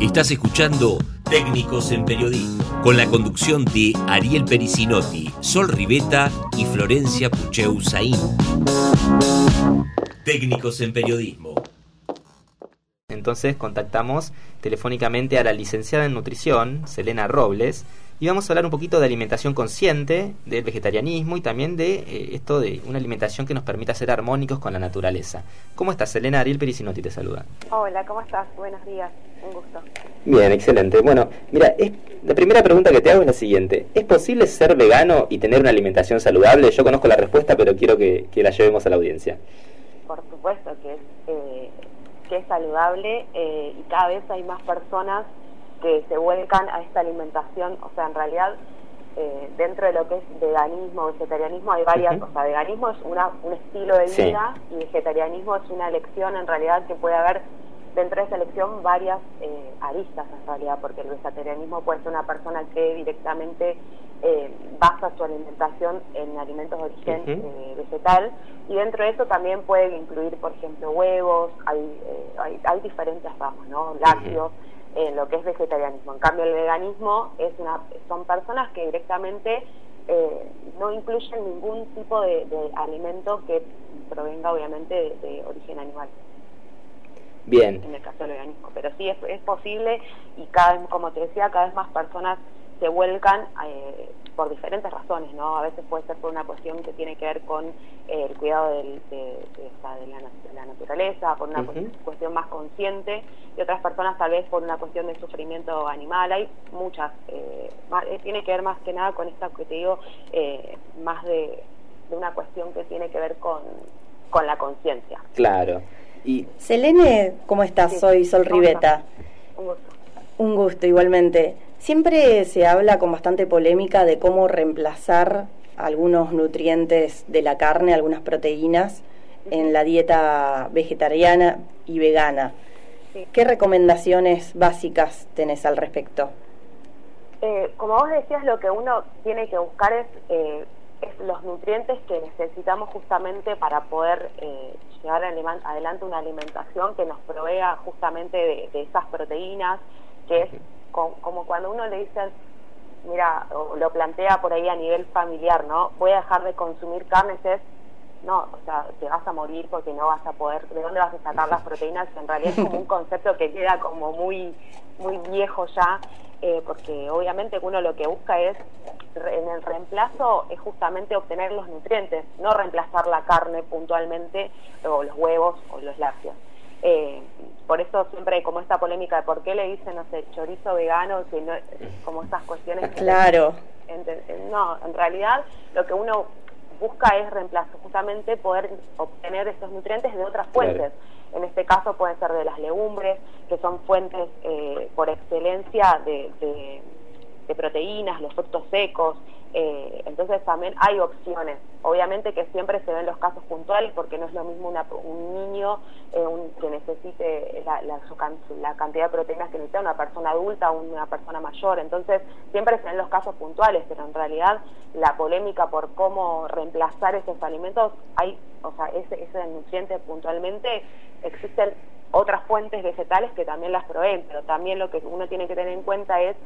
Estás escuchando Técnicos en Periodismo, con la conducción de Ariel Pericinotti, Sol Riveta y Florencia Pucheu Saín. Técnicos en Periodismo. Entonces contactamos telefónicamente a la licenciada en nutrición, Selena Robles, y vamos a hablar un poquito de alimentación consciente, del vegetarianismo y también de eh, esto de una alimentación que nos permita ser armónicos con la naturaleza. ¿Cómo estás, Selena? Ariel Pericinotti te saluda. Hola, ¿cómo estás? Buenos días, un gusto. Bien, excelente. Bueno, mira, la primera pregunta que te hago es la siguiente. ¿Es posible ser vegano y tener una alimentación saludable? Yo conozco la respuesta, pero quiero que, la llevemos a la audiencia. Por supuesto que es, eh, que es saludable eh, y cada vez hay más personas que se vuelcan a esta alimentación, o sea, en realidad eh, dentro de lo que es veganismo, vegetarianismo, hay varias, o sea, veganismo es una, un estilo de vida y vegetarianismo es una elección en realidad que puede haber dentro de esa elección varias eh, aristas en realidad, porque el vegetarianismo puede ser una persona que directamente eh, basa su alimentación en alimentos de origen vegetal. Y dentro de eso también puede incluir, por ejemplo, huevos, hay, hay, hay, diferentes ramas, ¿no? Lácteos en lo que es vegetarianismo. En cambio, el veganismo es una, son personas que directamente eh, no incluyen ningún tipo de, alimento que provenga obviamente de, origen animal. Bien. En el caso del veganismo. Pero sí es, es posible y cada vez, como te decía, cada vez más personas se vuelcan eh, por diferentes razones, ¿no? A veces puede ser por una cuestión que tiene que ver con eh, el cuidado de, la, naturaleza, por una cuestión más consciente, y otras personas tal vez por una cuestión de sufrimiento animal. Hay muchas, eh, eh, tiene que ver más que nada con esta que te digo, más de, una cuestión que tiene que ver con, con la conciencia. Claro. Y... Selene, ¿cómo estás? Soy Sol Riveta. Un gusto. Un gusto, igualmente. Siempre se habla con bastante polémica de cómo reemplazar algunos nutrientes de la carne, algunas proteínas, en la dieta vegetariana y vegana. ¿Qué recomendaciones básicas tenés al respecto? Eh, como vos decías, lo que uno tiene que buscar es, eh, los nutrientes que necesitamos justamente para poder eh, llevar adelante una alimentación que nos provea justamente de, de esas proteínas, que es como cuando uno le dice, mira, o lo plantea por ahí a nivel familiar, ¿no? Voy a dejar de consumir carnes, es, no, o sea, te vas a morir porque no vas a poder, ¿de dónde vas a sacar las proteínas? En realidad es como un concepto que queda como muy, muy viejo ya, eh, porque obviamente uno lo que busca es, en el reemplazo, es justamente obtener los nutrientes, no reemplazar la carne puntualmente, o los huevos o los lácteos. Eh, por eso siempre hay como esta polémica de por qué le dicen, no sé, chorizo vegano, si no, como estas cuestiones. Claro. no, en realidad lo que uno busca es reemplazo, justamente poder obtener estos nutrientes de otras fuentes. En este caso pueden ser de las legumbres, que son fuentes eh, por excelencia de, de proteínas, los frutos secos, eh, entonces también hay opciones. Obviamente que siempre se ven los casos puntuales porque no es lo mismo un niño eh, que necesite la, la, cantidad de proteínas que necesita una persona adulta o una persona mayor. Entonces siempre se ven los casos puntuales, pero en realidad la polémica por cómo reemplazar esos alimentos, hay, o sea, ese, ese nutriente puntualmente, existen otras fuentes vegetales que también las proveen, pero también lo que uno tiene que tener en cuenta es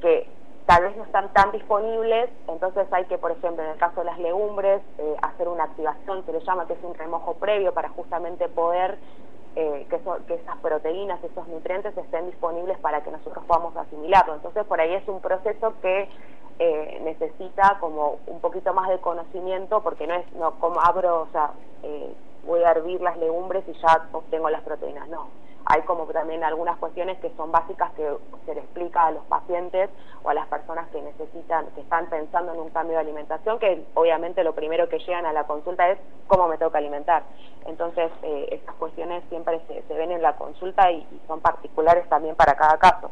que tal vez no están tan disponibles, entonces hay que, por ejemplo, en el caso de las legumbres, eh, hacer una activación, se le llama que es un remojo previo para justamente poder eh, que, que, esas proteínas, esos nutrientes estén disponibles para que nosotros podamos asimilarlo. Entonces, por ahí es un proceso que eh, necesita como un poquito más de conocimiento, porque no es no como abro, o sea, voy a hervir las legumbres y ya obtengo las proteínas, no hay como también algunas cuestiones que son básicas que se le explica a los pacientes o a las personas que necesitan, que están pensando en un cambio de alimentación, que obviamente lo primero que llegan a la consulta es cómo me toca alimentar. Entonces, eh, estas cuestiones siempre se, ven en la consulta y, son particulares también para cada caso.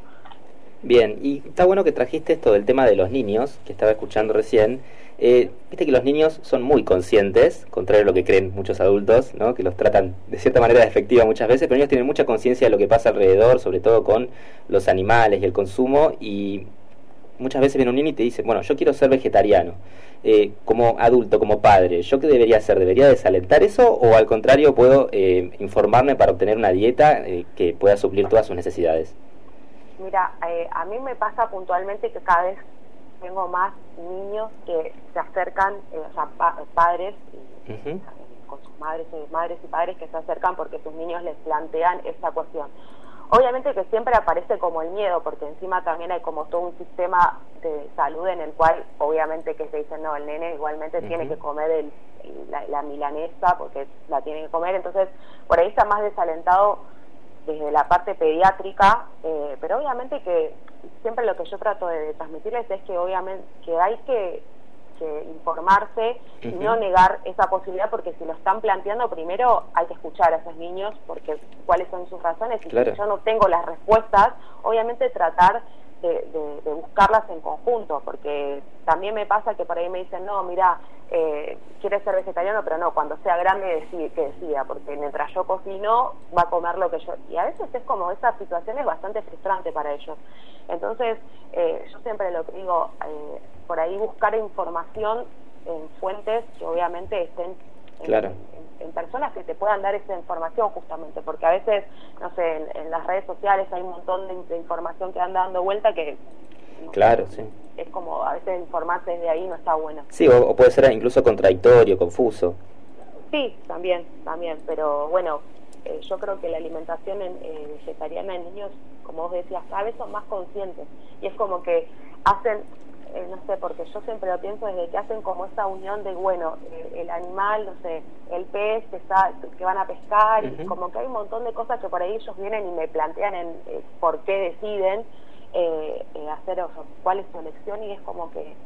Bien, y está bueno que trajiste esto del tema de los niños, que estaba escuchando recién. Eh, Viste que los niños son muy conscientes, contrario a lo que creen muchos adultos, ¿no? que los tratan de cierta manera de efectiva muchas veces, pero ellos tienen mucha conciencia de lo que pasa alrededor, sobre todo con los animales y el consumo, y muchas veces viene un niño y te dice, bueno, yo quiero ser vegetariano. Eh, como adulto, como padre, ¿yo qué debería hacer? ¿Debería desalentar eso o al contrario puedo eh, informarme para obtener una dieta eh, que pueda suplir todas sus necesidades? Mira, eh, a mí me pasa puntualmente que cada vez tengo más niños que se acercan, eh, o sea, padres con sus madres, madres y padres que se acercan porque sus niños les plantean esta cuestión. Obviamente que siempre aparece como el miedo, porque encima también hay como todo un sistema de salud en el cual obviamente que se dice, no, el nene igualmente tiene que comer el, la, milanesa porque la tiene que comer, entonces por ahí está más desalentado desde la parte pediátrica, eh, pero obviamente que siempre lo que yo trato de transmitirles es que obviamente que hay que que informarse y no negar esa posibilidad porque si lo están planteando primero hay que escuchar a esos niños porque cuáles son sus razones y si yo no tengo las respuestas obviamente tratar de, buscarlas en conjunto porque también me pasa que por ahí me dicen no mira eh, quiere ser vegetariano pero no cuando sea grande decide, que decida porque mientras yo cocino va a comer lo que yo y a veces es como esa situación es bastante frustrante para ellos. Entonces eh, yo siempre lo que digo eh, por ahí buscar información en fuentes que obviamente estén en, personas que te puedan dar esa información justamente, porque a veces, no sé, en, las redes sociales hay un montón de, información que anda dando vuelta que... claro, sí. Es como a veces informarse desde ahí no está bueno. Sí, o, puede ser incluso contradictorio, confuso. Sí, también, también, pero bueno, eh, yo creo que la alimentación en, eh, vegetariana en niños, como vos decías, cada vez son más conscientes y es como que hacen eh, no sé, porque yo siempre lo pienso desde que hacen como esa unión de, bueno, eh, el animal, no sé, el pez que, está, que van a pescar, y como que hay un montón de cosas que por ahí ellos vienen y me plantean en eh, por qué deciden hacer, o cuál es su elección, y es como que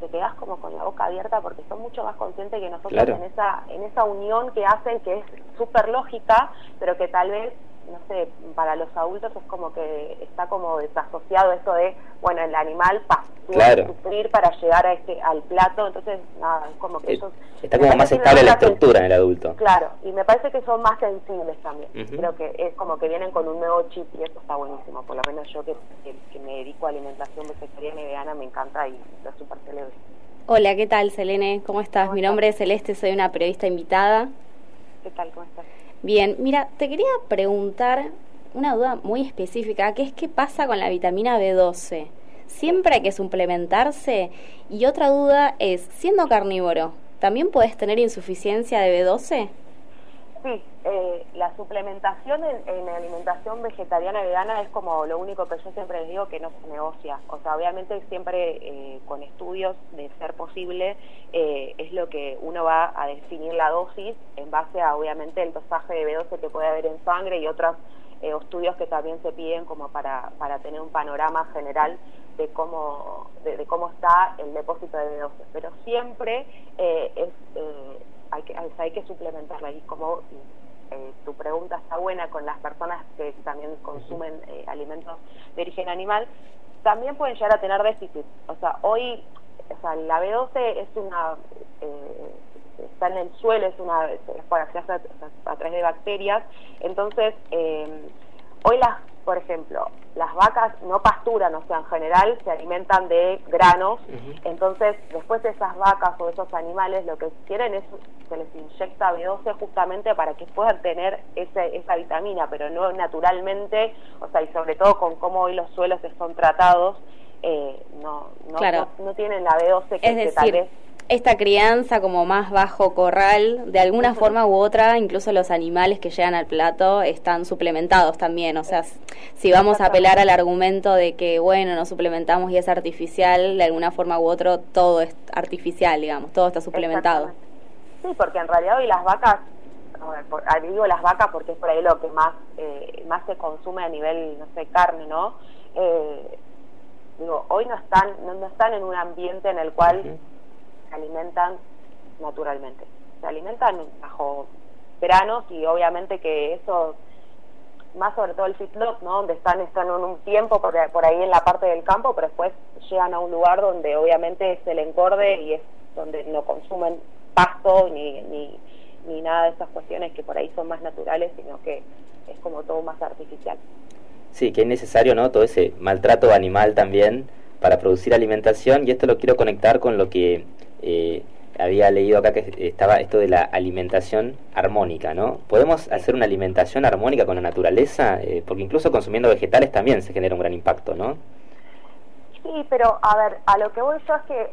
te quedas como con la boca abierta porque son mucho más conscientes que nosotros en esa en esa unión que hacen que es súper lógica pero que tal vez no sé, para los adultos es como que está como desasociado eso de, bueno, el animal pasa claro. sufrir para llegar a este al plato, entonces nada, es como que ellos... Está como más estable la estructura en el adulto. Claro, y me parece que son más sensibles también. Creo que es como que vienen con un nuevo chip y eso está buenísimo, por lo menos yo que, que, me dedico a alimentación vegetariana y vegana me encanta y lo súper celebre. Hola, ¿qué tal, Selene? ¿Cómo estás? Mi nombre es Celeste, soy una periodista invitada. ¿Qué tal? ¿Cómo estás? Bien, mira, te quería preguntar una duda muy específica, que es qué pasa con la vitamina B12. ¿Siempre hay que suplementarse? Y otra duda es, siendo carnívoro, ¿también puedes tener insuficiencia de B12? Sí, eh, la suplementación en, alimentación vegetariana vegana es como lo único que yo siempre les digo que no se negocia. O sea, obviamente siempre eh, con estudios de ser posible eh, es lo que uno va a definir la dosis en base a obviamente el dosaje de B12 que puede haber en sangre y otros estudios que también se piden como para, para tener un panorama general de cómo, de, cómo está el depósito de B12. Pero siempre es hay que, hay que suplementarla. Y como eh, tu pregunta está buena con las personas que también consumen eh, alimentos de origen animal, también pueden llegar a tener déficit. O sea, hoy, o sea, la B12 es una, eh, está en el suelo, es una, se hace a, través de bacterias, entonces, hoy las por ejemplo, las vacas no pasturan, o sea, en general se alimentan de granos, entonces después esas vacas o esos animales lo que quieren es, se les inyecta B12 justamente para que puedan tener ese, esa vitamina, pero no naturalmente, o sea, y sobre todo con cómo hoy los suelos son tratados, eh, no, no, no, tienen la B12 que, que tal vez esta crianza como más bajo corral, de alguna forma u otra, incluso los animales que llegan al plato están suplementados también. O sea, si vamos a apelar al argumento de que, bueno, nos suplementamos y es artificial, de alguna forma u otra, todo es artificial, digamos, todo está suplementado. Sí, porque en realidad hoy las vacas, digo las vacas porque es por ahí lo que más, eh, más se consume a nivel, no sé, carne, ¿no? Eh, digo, hoy no están, no, están en un ambiente en el cual se alimentan naturalmente. Se alimentan bajo veranos y obviamente que eso, más sobre todo el feedlot, ¿no? Donde están, están en un tiempo por, por ahí en la parte del campo, pero después llegan a un lugar donde obviamente es el engorde y es donde no consumen pasto ni, ni, ni nada de esas cuestiones que por ahí son más naturales, sino que es como todo más artificial. Sí, que es necesario, ¿no? Todo ese maltrato animal también para producir alimentación y esto lo quiero conectar con lo que eh, había leído acá que estaba esto de la alimentación armónica, ¿no? ¿Podemos hacer una alimentación armónica con la naturaleza? Eh, porque incluso consumiendo vegetales también se genera un gran impacto, ¿no? Sí, pero a ver, a lo que voy yo es que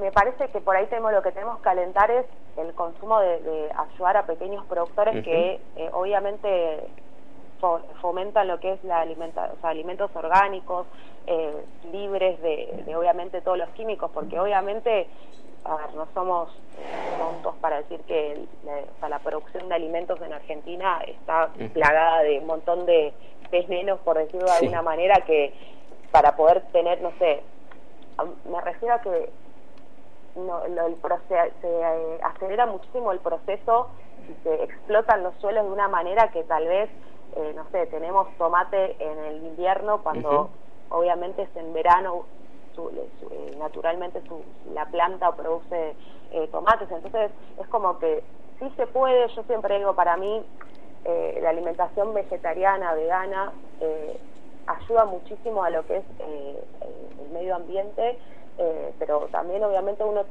me parece que por ahí tenemos lo que tenemos que alentar es el consumo de, ayudar a pequeños productores que eh, obviamente fomentan lo que es la alimenta o sea, alimentos orgánicos, eh, libres de, obviamente todos los químicos, porque obviamente, a ver, no somos tontos para decir que la, producción de alimentos en Argentina está plagada de un montón de venenos, por decirlo de alguna manera, que para poder tener, no sé, me refiero a que no, el se eh, acelera muchísimo el proceso y se explotan los suelos de una manera que tal vez, eh, no sé, tenemos tomate en el invierno cuando obviamente es en verano, eh, naturalmente su, la planta produce tomates, entonces es como que sí se puede, yo siempre digo, para mí la alimentación vegetariana, vegana, ayuda muchísimo a lo que es el medio ambiente eh, pero también obviamente uno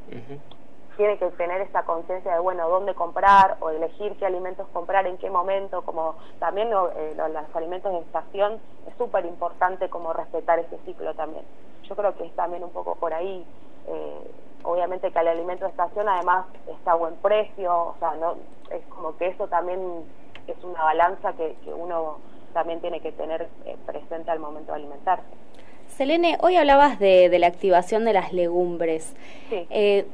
tiene que tener esa conciencia de, bueno, dónde comprar o elegir qué alimentos comprar, en qué momento, como también eh, los alimentos de estación, es súper importante como respetar ese ciclo también. Yo creo que es también un poco por ahí, eh, obviamente que el alimento de estación además está a buen precio, o sea, no es como que eso también es una balanza que, que uno también tiene que tener presente al momento de alimentarse. Selene, hoy hablabas de, la activación de las legumbres. Eh,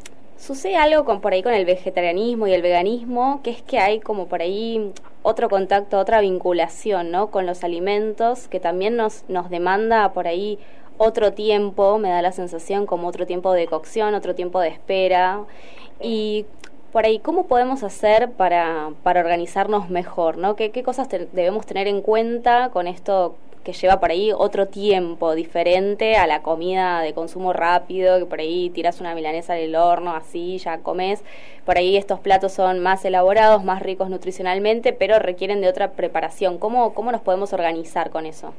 sucede algo con por ahí con el vegetarianismo y el veganismo, que es que hay como por ahí otro contacto, otra vinculación, ¿no? Con los alimentos que también nos nos demanda por ahí otro tiempo, me da la sensación como otro tiempo de cocción, otro tiempo de espera y por ahí, ¿cómo podemos hacer para, para organizarnos mejor? ¿no? ¿Qué, qué cosas debemos tener en cuenta con esto que lleva por ahí otro tiempo diferente a la comida de consumo rápido, que por ahí tiras una milanesa del horno, así ya comes. Por ahí estos platos son más elaborados, más ricos nutricionalmente, pero requieren de otra preparación. ¿Cómo, cómo nos podemos organizar con eso?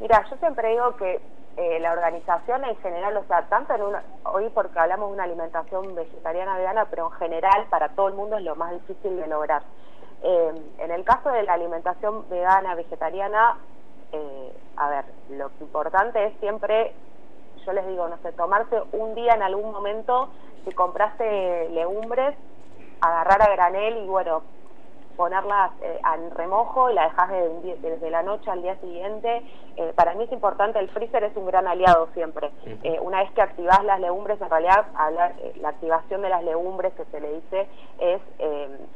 Mira, yo siempre digo que eh, la organización en general, o sea, tanto en una, hoy porque hablamos de una alimentación vegetariana vegana, pero en general para todo el mundo es lo más difícil de lograr. Eh, en el caso de la alimentación vegana, vegetariana, eh, a ver, lo importante es siempre, yo les digo, no sé, tomarse un día en algún momento, si compraste legumbres, agarrar a granel y bueno, ponerlas eh, al remojo y la dejas desde la noche al día siguiente. Eh, para mí es importante, el freezer es un gran aliado siempre. Eh, una vez que activas las legumbres, en realidad la activación de las legumbres que se le dice es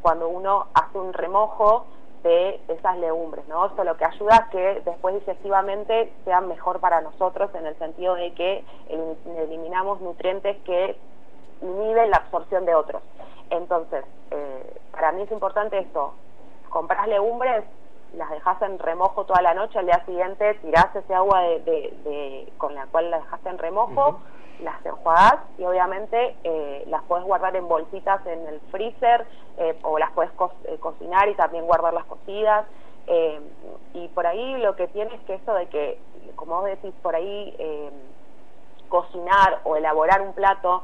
cuando uno hace un remojo de esas legumbres, ¿no? Esto lo que ayuda a que después digestivamente sean mejor para nosotros en el sentido de que eliminamos nutrientes que inhiben la absorción de otros. Entonces, eh, para mí es importante esto, compras legumbres, las dejas en remojo toda la noche, al día siguiente tirás ese agua de, con la cual las dejaste en remojo, las enjuagás y obviamente eh, las puedes guardar en bolsitas en el freezer eh, o las puedes eh, cocinar y también guardar las cocidas. y por ahí lo que tienes que eso de que, como vos decís, por ahí cocinar o elaborar un plato,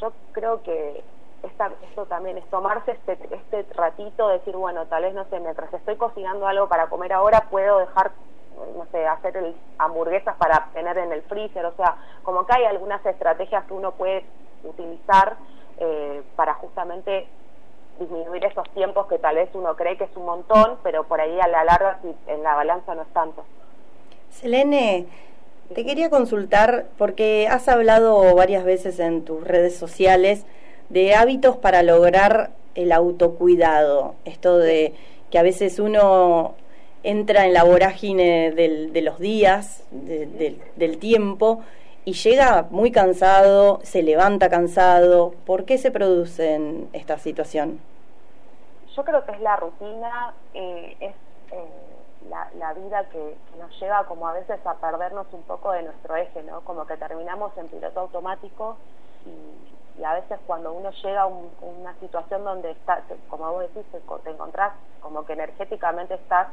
yo creo que esta, esto también es tomarse este, este ratito, decir, bueno, tal vez, no sé, mientras estoy cocinando algo para comer ahora, puedo dejar no sé, hacer el, hamburguesas para tener en el freezer, o sea, como que hay algunas estrategias que uno puede utilizar eh, para justamente disminuir esos tiempos que tal vez uno cree que es un montón, pero por ahí a la larga en la balanza no es tanto. Selene, te quería consultar porque has hablado varias veces en tus redes sociales de hábitos para lograr el autocuidado, esto de que a veces uno entra en la vorágine de los días, del tiempo, y llega muy cansado, se levanta cansado. ¿Por qué se produce en esta situación? Yo creo que es la rutina, eh, es eh, la, vida que, nos lleva como a veces a perdernos un poco de nuestro eje, ¿no? Como que terminamos en piloto automático y, a veces cuando uno llega a una situación donde está, como vos decís, te encontrás como que energéticamente estás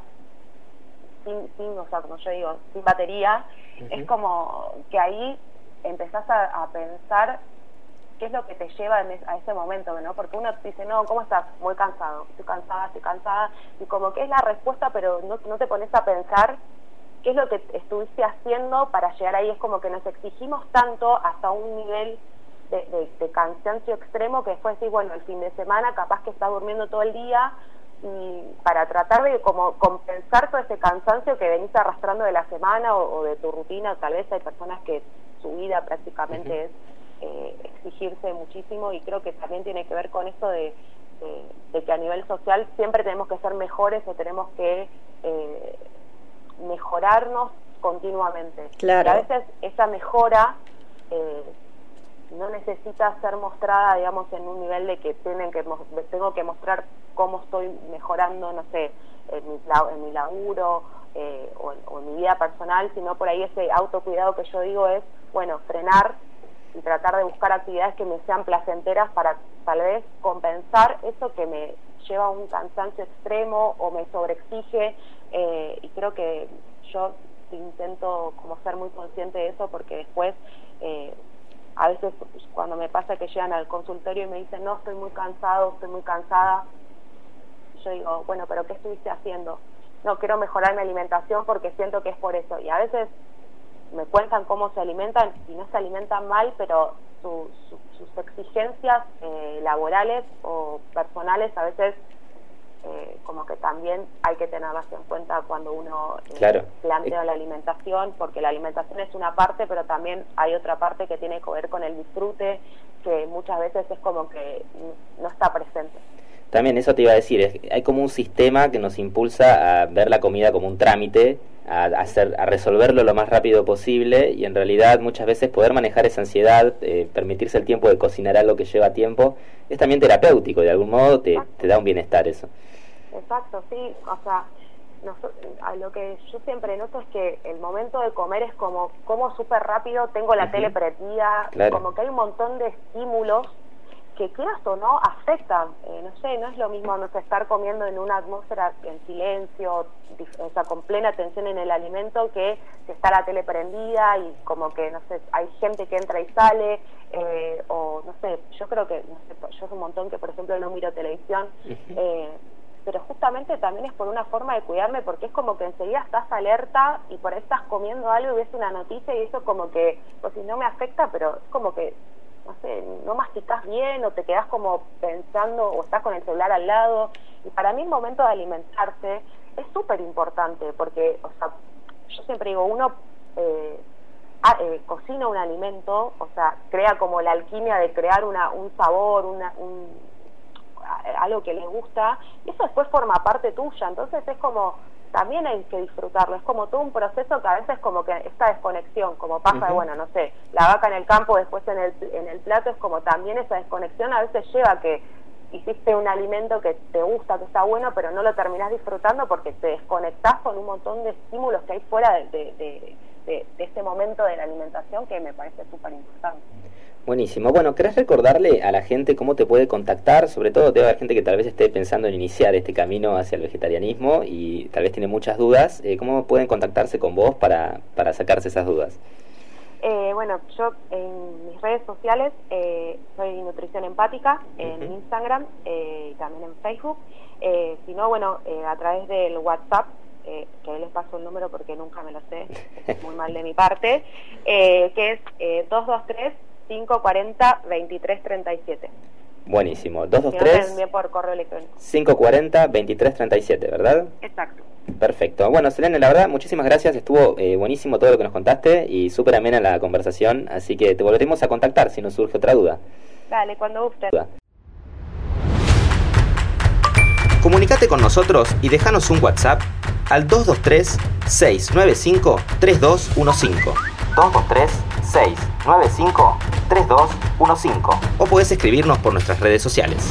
sin, o sea, como yo digo, sin batería, es como que ahí empezás a, pensar qué es lo que te lleva a ese momento, ¿no? Porque uno dice, no, ¿cómo estás? Muy cansado, estoy cansada, estoy cansada, y como que es la respuesta, pero no, no te pones a pensar qué es lo que estuviste haciendo para llegar ahí. Es como que nos exigimos tanto hasta un nivel de, de, cansancio extremo que después decís, bueno, el fin de semana capaz que estás durmiendo todo el día y para tratar de como compensar todo ese cansancio que venís arrastrando de la semana o, de tu rutina, tal vez hay personas que su vida prácticamente es eh, exigirse muchísimo y creo que también tiene que ver con esto de, de, que a nivel social siempre tenemos que ser mejores o tenemos que eh, mejorarnos continuamente. Claro. Y a veces esa mejora eh, no necesita ser mostrada, digamos, en un nivel de que tienen que tengo que mostrar cómo estoy mejorando, no sé, en mi, en mi laburo eh, o, en, mi vida personal, sino por ahí ese autocuidado que yo digo es, bueno, frenar y tratar de buscar actividades que me sean placenteras para tal vez compensar eso que me lleva a un cansancio extremo o me sobreexige eh, y creo que yo intento como ser muy consciente de eso porque después eh, a veces cuando me pasa que llegan al consultorio y me dicen no estoy muy cansado estoy muy cansada yo digo bueno pero qué estuviste haciendo no quiero mejorar mi alimentación porque siento que es por eso y a veces me cuentan cómo se alimentan y no se alimentan mal pero sus exigencias eh, laborales o personales a veces eh, como que también hay que tenerlas en cuenta cuando uno eh, plantea la alimentación, porque la alimentación es una parte, pero también hay otra parte que tiene que ver con el disfrute, que muchas veces es como que no está presente. También eso te iba a decir, hay como un sistema que nos impulsa a ver la comida como un trámite, a, hacer, a resolverlo lo más rápido posible y en realidad muchas veces poder manejar esa ansiedad, eh, permitirse el tiempo de cocinar algo que lleva tiempo, es también terapéutico, de algún modo te, te da un bienestar eso. Exacto, sí, o sea, lo que yo siempre noto es que el momento de comer es como, como súper rápido, tengo la tele prendida, como que hay un montón de estímulos que quieras o no afectan, eh, no sé, no es lo mismo no estar comiendo en una atmósfera en silencio, o sea, con plena atención en el alimento que, que está la tele prendida y como que, no sé, hay gente que entra y sale, eh, o no sé, yo creo que, no sé, yo es un montón que por ejemplo no miro televisión, eh, pero justamente también es por una forma de cuidarme porque es como que enseguida estás alerta y por ahí estás comiendo algo y ves una noticia y eso como que, pues si no me afecta, pero es como que, no sé, no masticas bien o te quedas como pensando o estás con el celular al lado. Y para mí el momento de alimentarse es súper importante porque, o sea, yo siempre digo, uno... Eh, eh, cocina un alimento, o sea, crea como la alquimia de crear una, un sabor, una, un, algo que les gusta, y eso después forma parte tuya, entonces es como, también hay que disfrutarlo, es como todo un proceso que a veces como que esta desconexión, como pasa, bueno, no sé, la vaca en el campo, después en el, en el plato, es como también esa desconexión a veces lleva a que hiciste un alimento que te gusta, que está bueno, pero no lo terminás disfrutando porque te desconectás con un montón de estímulos que hay fuera de, de, de, de este momento de la alimentación que me parece súper importante. Buenísimo. Bueno, ¿querés recordarle a la gente cómo te puede contactar? Sobre todo debe haber gente que tal vez esté pensando en iniciar este camino hacia el vegetarianismo y tal vez tiene muchas dudas. Eh, ¿Cómo pueden contactarse con vos para, para sacarse esas dudas? Eh, bueno, yo en mis redes sociales eh, soy Nutrición Empática en Instagram y también en Facebook. si no, bueno, a través del WhatsApp que ahí les paso el número porque nunca me lo sé, es muy mal de mi parte, que es 223 540 2337. Buenísimo. 223 por correo electrónico. 540 2337, ¿verdad? Exacto. Perfecto. Bueno, Selene, la verdad, muchísimas gracias. Estuvo eh, buenísimo todo lo que nos contaste y súper amena la conversación. Así que te volveremos a contactar si nos surge otra duda. Dale, cuando guste. Comunicate con nosotros y déjanos un WhatsApp al 223 695 3215. 223-695-3215. O puedes escribirnos por nuestras redes sociales.